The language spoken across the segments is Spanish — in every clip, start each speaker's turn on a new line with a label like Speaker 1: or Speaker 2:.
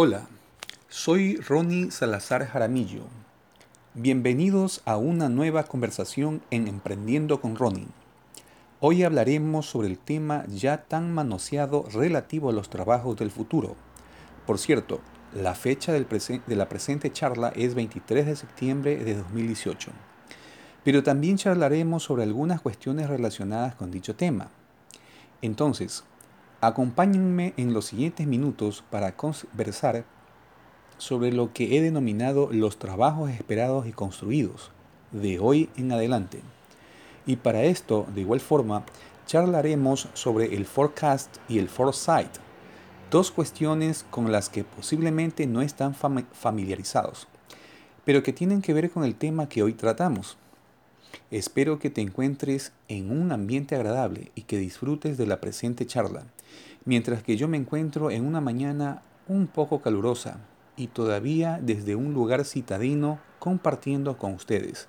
Speaker 1: Hola, soy Ronnie Salazar Jaramillo. Bienvenidos a una nueva conversación en Emprendiendo con Ronnie. Hoy hablaremos sobre el tema ya tan manoseado relativo a los trabajos del futuro. Por cierto, la fecha de la presente charla es 23 de septiembre de 2018. Pero también charlaremos sobre algunas cuestiones relacionadas con dicho tema. Entonces, acompáñenme en los siguientes minutos para conversar sobre lo que he denominado los trabajos esperados y construidos de hoy en adelante. Y para esto, de igual forma, charlaremos sobre el forecast y el foresight, dos cuestiones con las que posiblemente no están familiarizados, pero que tienen que ver con el tema que hoy tratamos. Espero que te encuentres en un ambiente agradable y que disfrutes de la presente charla, mientras que yo me encuentro en una mañana un poco calurosa y todavía desde un lugar citadino compartiendo con ustedes,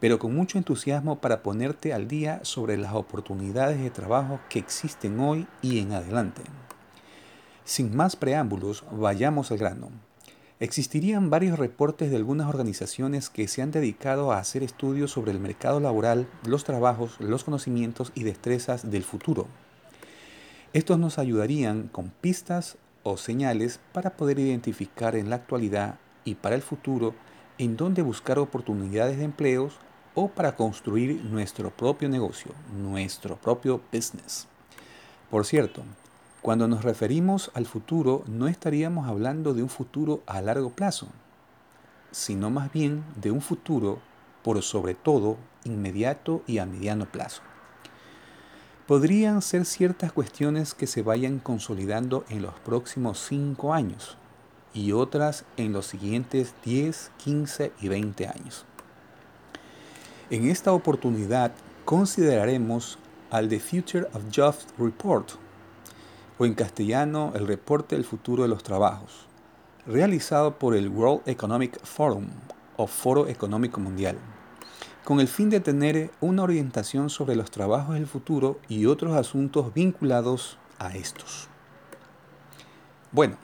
Speaker 1: pero con mucho entusiasmo para ponerte al día sobre las oportunidades de trabajo que existen hoy y en adelante. Sin más preámbulos, vayamos al grano. Existirían varios reportes de algunas organizaciones que se han dedicado a hacer estudios sobre el mercado laboral, los trabajos, los conocimientos y destrezas del futuro. Estos nos ayudarían con pistas o señales para poder identificar en la actualidad y para el futuro en dónde buscar oportunidades de empleos o para construir nuestro propio negocio, nuestro propio business. Por cierto, cuando nos referimos al futuro, no estaríamos hablando de un futuro a largo plazo, sino más bien de un futuro, por sobre todo, inmediato y a mediano plazo. Podrían ser ciertas cuestiones que se vayan consolidando en los próximos 5 años y otras en los siguientes 10, 15 y 20 años. En esta oportunidad consideraremos al The Future of Jobs Report o en castellano el reporte del futuro de los trabajos, realizado por el World Economic Forum o Foro Económico Mundial, con el fin de tener una orientación sobre los trabajos del futuro y otros asuntos vinculados a estos. Bueno,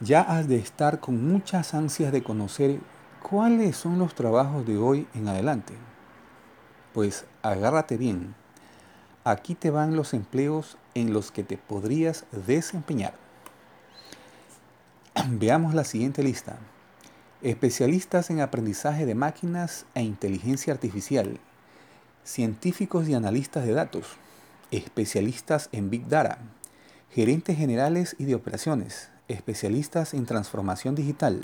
Speaker 1: ya has de estar con muchas ansias de conocer cuáles son los trabajos de hoy en adelante. Pues agárrate bien, Aquí te van los empleos en los que te podrías desempeñar. Veamos la siguiente lista. Especialistas en aprendizaje de máquinas e inteligencia artificial. Científicos y analistas de datos. Especialistas en Big Data. Gerentes generales y de operaciones. Especialistas en transformación digital.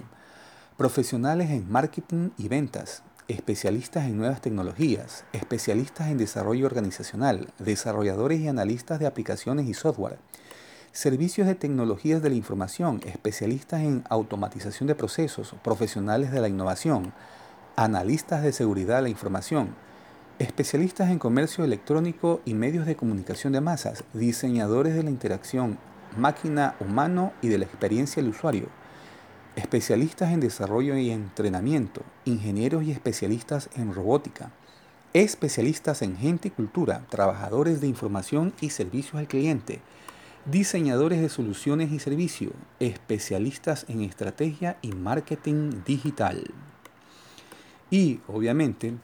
Speaker 1: Profesionales en marketing y ventas especialistas en nuevas tecnologías, especialistas en desarrollo organizacional, desarrolladores y analistas de aplicaciones y software, servicios de tecnologías de la información, especialistas en automatización de procesos, profesionales de la innovación, analistas de seguridad de la información, especialistas en comercio electrónico y medios de comunicación de masas, diseñadores de la interacción máquina-humano y de la experiencia del usuario, especialistas en desarrollo y entrenamiento, ingenieros y especialistas en robótica, especialistas en gente y cultura, trabajadores de información y servicios al cliente, diseñadores de soluciones y servicios, especialistas en estrategia y marketing digital. Y, obviamente,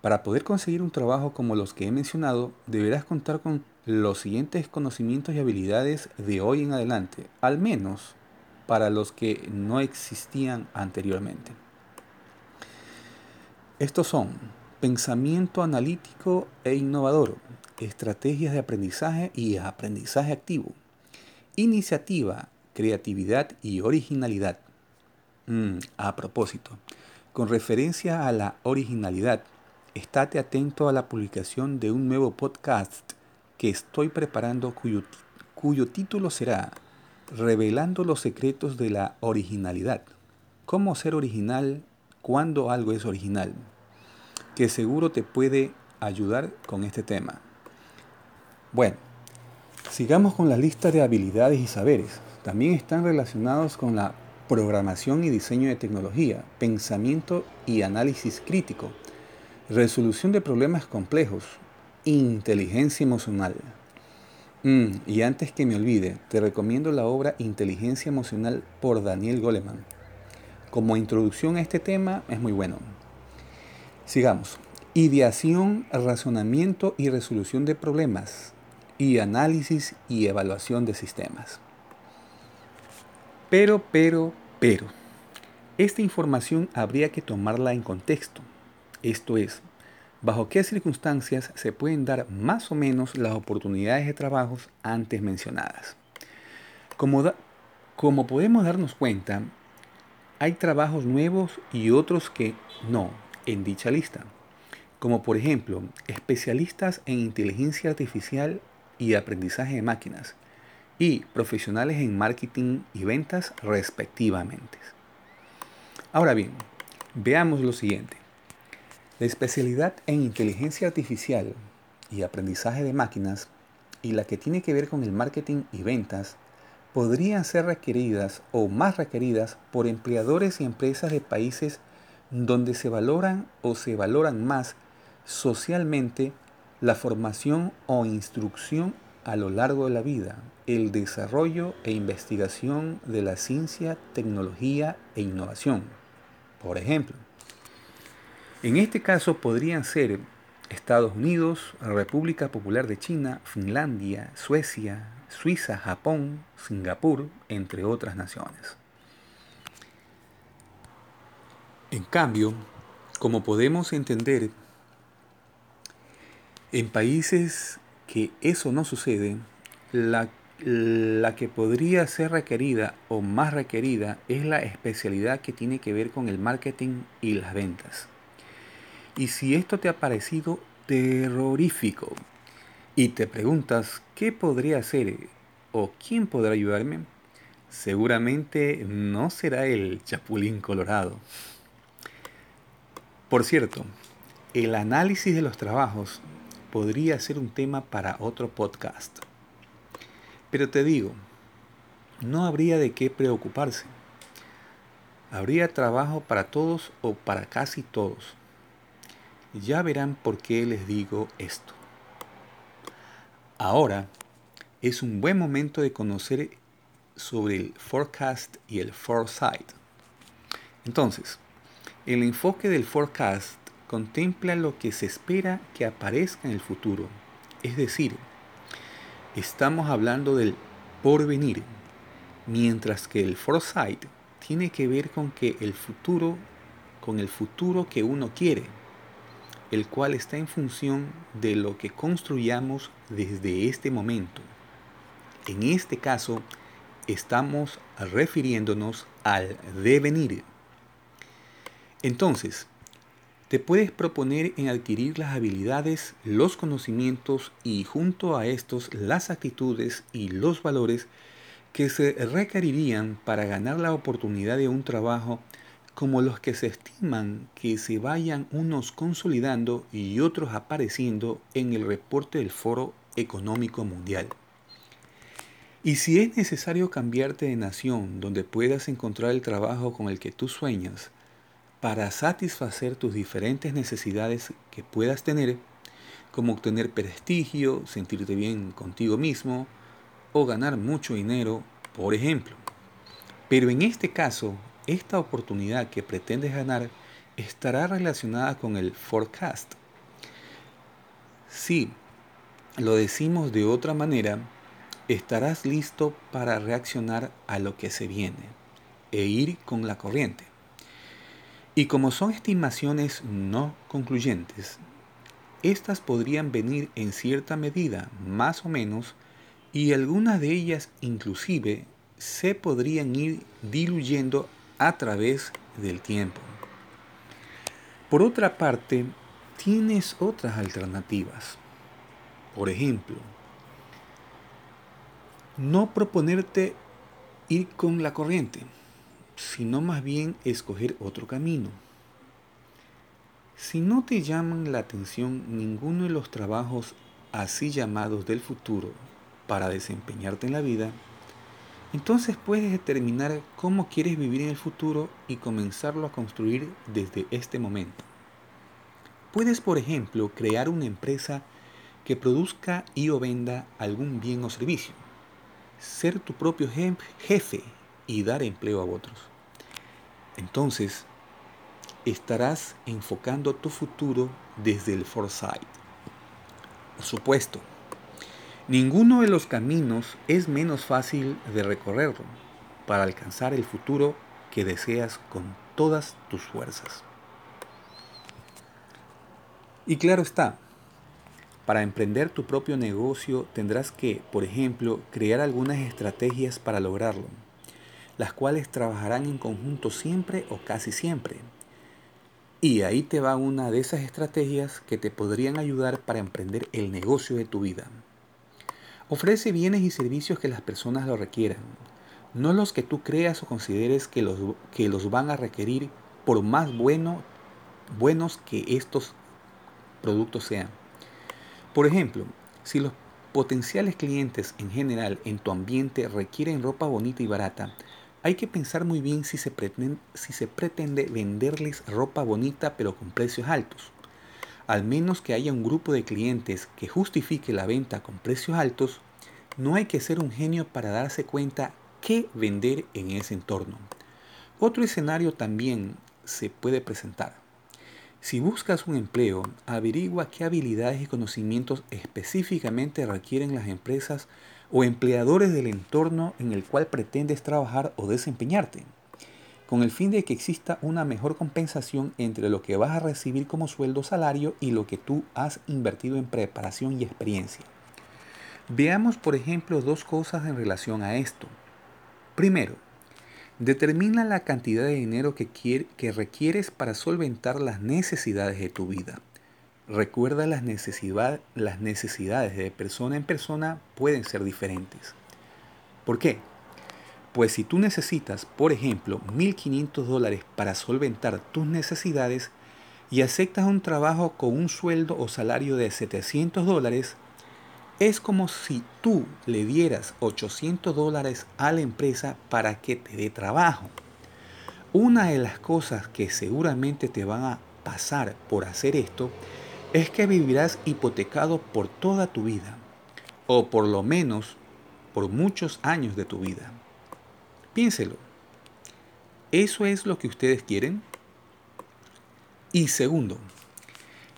Speaker 1: para poder conseguir un trabajo como los que he mencionado, deberás contar con los siguientes conocimientos y habilidades de hoy en adelante, al menos para los que no existían anteriormente. Estos son pensamiento analítico e innovador, estrategias de aprendizaje y aprendizaje activo, iniciativa, creatividad y originalidad. Mm, a propósito, con referencia a la originalidad, estate atento a la publicación de un nuevo podcast que estoy preparando cuyo, cuyo título será revelando los secretos de la originalidad. ¿Cómo ser original cuando algo es original? Que seguro te puede ayudar con este tema. Bueno, sigamos con la lista de habilidades y saberes. También están relacionados con la programación y diseño de tecnología, pensamiento y análisis crítico, resolución de problemas complejos, inteligencia emocional, Mm, y antes que me olvide, te recomiendo la obra Inteligencia Emocional por Daniel Goleman. Como introducción a este tema es muy bueno. Sigamos. Ideación, razonamiento y resolución de problemas. Y análisis y evaluación de sistemas. Pero, pero, pero. Esta información habría que tomarla en contexto. Esto es, bajo qué circunstancias se pueden dar más o menos las oportunidades de trabajos antes mencionadas. Como, como podemos darnos cuenta, hay trabajos nuevos y otros que no en dicha lista, como por ejemplo especialistas en inteligencia artificial y aprendizaje de máquinas y profesionales en marketing y ventas respectivamente. Ahora bien, veamos lo siguiente. La especialidad en inteligencia artificial y aprendizaje de máquinas y la que tiene que ver con el marketing y ventas podrían ser requeridas o más requeridas por empleadores y empresas de países donde se valoran o se valoran más socialmente la formación o instrucción a lo largo de la vida, el desarrollo e investigación de la ciencia, tecnología e innovación. Por ejemplo, en este caso podrían ser Estados Unidos, República Popular de China, Finlandia, Suecia, Suiza, Japón, Singapur, entre otras naciones. En cambio, como podemos entender, en países que eso no sucede, la, la, que podría ser requerida o más requerida es la especialidad que tiene que ver con el marketing y las ventas. Y si esto te ha parecido terrorífico y te preguntas qué podría hacer o quién podrá ayudarme, seguramente no será el Chapulín Colorado. Por cierto, el análisis de los trabajos podría ser un tema para otro podcast. Pero te digo, no habría de qué preocuparse. Habría trabajo para todos o para casi todos. Ya verán por qué les digo esto. Ahora es un buen momento de conocer sobre el forecast y el foresight. Entonces, el enfoque del forecast contempla lo que se espera que aparezca en el futuro. Es decir, estamos hablando del porvenir, mientras que el foresight tiene que ver con que el futuro, con el futuro que uno quiere el cual está en función de lo que construyamos desde este momento. En este caso, estamos refiriéndonos al devenir. Entonces, te puedes proponer en adquirir las habilidades, los conocimientos y junto a estos las actitudes y los valores que se requerirían para ganar la oportunidad de un trabajo como los que se estiman que se vayan unos consolidando y otros apareciendo en el reporte del Foro Económico Mundial. Y si es necesario cambiarte de nación donde puedas encontrar el trabajo con el que tú sueñas para satisfacer tus diferentes necesidades que puedas tener, como obtener prestigio, sentirte bien contigo mismo o ganar mucho dinero, por ejemplo. Pero en este caso, esta oportunidad que pretendes ganar estará relacionada con el forecast. Si lo decimos de otra manera, estarás listo para reaccionar a lo que se viene e ir con la corriente. Y como son estimaciones no concluyentes, estas podrían venir en cierta medida, más o menos, y algunas de ellas inclusive se podrían ir diluyendo a través del tiempo. Por otra parte, tienes otras alternativas. Por ejemplo, no proponerte ir con la corriente, sino más bien escoger otro camino. Si no te llaman la atención ninguno de los trabajos así llamados del futuro para desempeñarte en la vida, entonces puedes determinar cómo quieres vivir en el futuro y comenzarlo a construir desde este momento. Puedes, por ejemplo, crear una empresa que produzca y venda algún bien o servicio. Ser tu propio jefe y dar empleo a otros. Entonces, estarás enfocando tu futuro desde el foresight. Por supuesto, ninguno de los caminos es menos fácil de recorrerlo para alcanzar el futuro que deseas con todas tus fuerzas. Y claro está, para emprender tu propio negocio tendrás que, por ejemplo, crear algunas estrategias para lograrlo, las cuales trabajarán en conjunto siempre o casi siempre. Y ahí te va una de esas estrategias que te podrían ayudar para emprender el negocio de tu vida. Ofrece bienes y servicios que las personas lo requieran, no los que tú creas o consideres que los, que los van a requerir por más bueno, buenos que estos productos sean. Por ejemplo, si los potenciales clientes en general en tu ambiente requieren ropa bonita y barata, hay que pensar muy bien si se, pretende, venderles ropa bonita pero con precios altos. Al menos que haya un grupo de clientes que justifique la venta con precios altos, no hay que ser un genio para darse cuenta qué vender en ese entorno. Otro escenario también se puede presentar. Si buscas un empleo, averigua qué habilidades y conocimientos específicamente requieren las empresas o empleadores del entorno en el cual pretendes trabajar o desempeñarte, con el fin de que exista una mejor compensación entre lo que vas a recibir como sueldo salario y lo que tú has invertido en preparación y experiencia. Veamos, por ejemplo, dos cosas en relación a esto. Primero, Determina la cantidad de dinero que, que requieres para solventar las necesidades de tu vida. Recuerda las, las necesidades de persona en persona pueden ser diferentes. ¿Por qué? Pues si tú necesitas, por ejemplo, 1.500 dólares para solventar tus necesidades y aceptas un trabajo con un sueldo o salario de 700 dólares, es como si tú le dieras 800 dólares a la empresa para que te dé trabajo. Una de las cosas que seguramente te van a pasar por hacer esto es que vivirás hipotecado por toda tu vida, o por lo menos por muchos años de tu vida. Piénselo. ¿Eso es lo que ustedes quieren? Y segundo,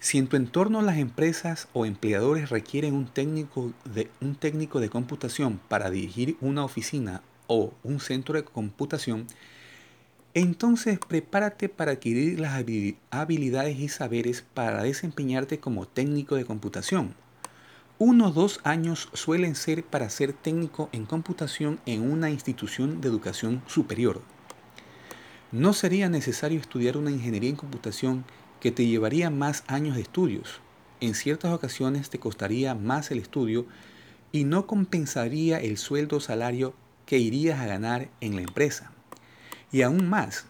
Speaker 1: si en tu entorno las empresas o empleadores requieren un técnico de, un técnico de computación para dirigir una oficina o un centro de computación, entonces prepárate para adquirir las habilidades y saberes para desempeñarte como técnico de computación. Unos dos años suelen ser para ser técnico en computación en una institución de educación superior. No sería necesario estudiar una ingeniería en computación que te llevaría más años de estudios. En ciertas ocasiones te costaría más el estudio y no compensaría el sueldo o salario que irías a ganar en la empresa. Y aún más,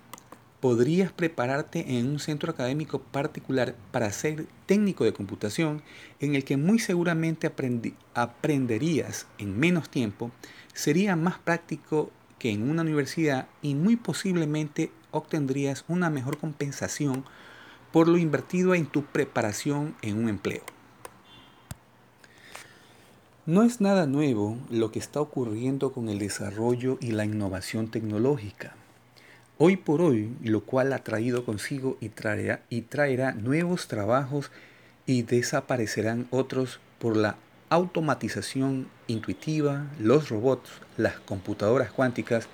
Speaker 1: podrías prepararte en un centro académico particular para ser técnico de computación en el que muy seguramente aprenderías en menos tiempo, sería más práctico que en una universidad y muy posiblemente obtendrías una mejor compensación por lo invertido en tu preparación en un empleo. No es nada nuevo lo que está ocurriendo con el desarrollo y la innovación tecnológica. Hoy por hoy, lo cual ha traído consigo y traerá, nuevos trabajos y desaparecerán otros por la automatización intuitiva, los robots, las computadoras cuánticas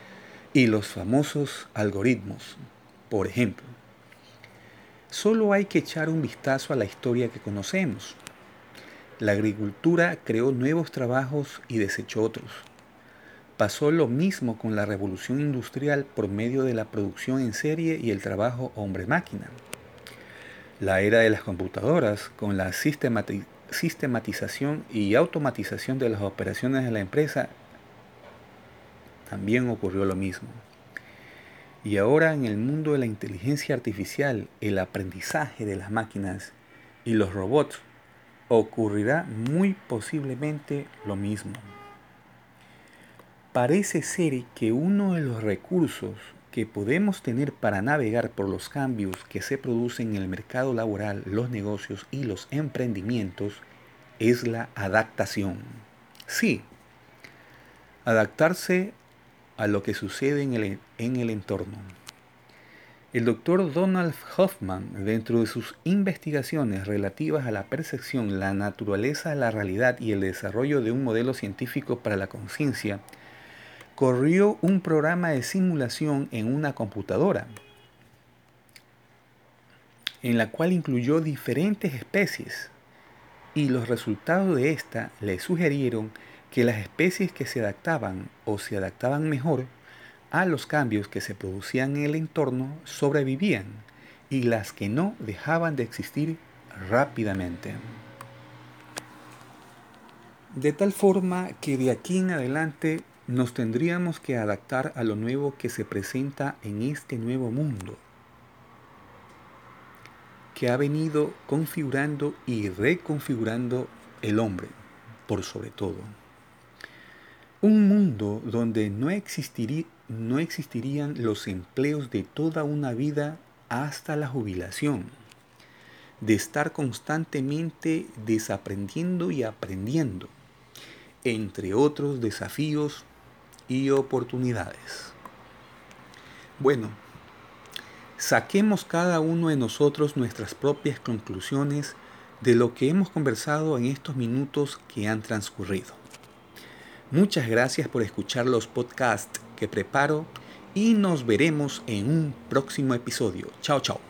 Speaker 1: y los famosos algoritmos, por ejemplo. Solo hay que echar un vistazo a la historia que conocemos. La agricultura creó nuevos trabajos y desechó otros. Pasó lo mismo con la revolución industrial por medio de la producción en serie y el trabajo hombre-máquina. La era de las computadoras, con la sistematización y automatización de las operaciones de la empresa, también ocurrió lo mismo. Y ahora en el mundo de la inteligencia artificial, el aprendizaje de las máquinas y los robots, ocurrirá muy posiblemente lo mismo. Parece ser que uno de los recursos que podemos tener para navegar por los cambios que se producen en el mercado laboral, los negocios y los emprendimientos es la adaptación. Sí, adaptarse a lo que sucede en el, en el entorno. El doctor Donald Hoffman, dentro de sus investigaciones relativas a la percepción, la naturaleza la realidad y el desarrollo de un modelo científico para la conciencia, corrió un programa de simulación en una computadora, en la cual incluyó diferentes especies, y los resultados de esta le sugirieron que las especies que se adaptaban o se adaptaban mejor a los cambios que se producían en el entorno sobrevivían y las que no dejaban de existir rápidamente. De tal forma que de aquí en adelante nos tendríamos que adaptar a lo nuevo que se presenta en este nuevo mundo, que ha venido configurando y reconfigurando el hombre, por sobre todo. Un mundo donde no no existirían los empleos de toda una vida hasta la jubilación, de estar constantemente desaprendiendo y aprendiendo, entre otros desafíos y oportunidades. Bueno, saquemos cada uno de nosotros nuestras propias conclusiones de lo que hemos conversado en estos minutos que han transcurrido. Muchas gracias por escuchar los podcasts que preparo y nos veremos en un próximo episodio. Chao, chao.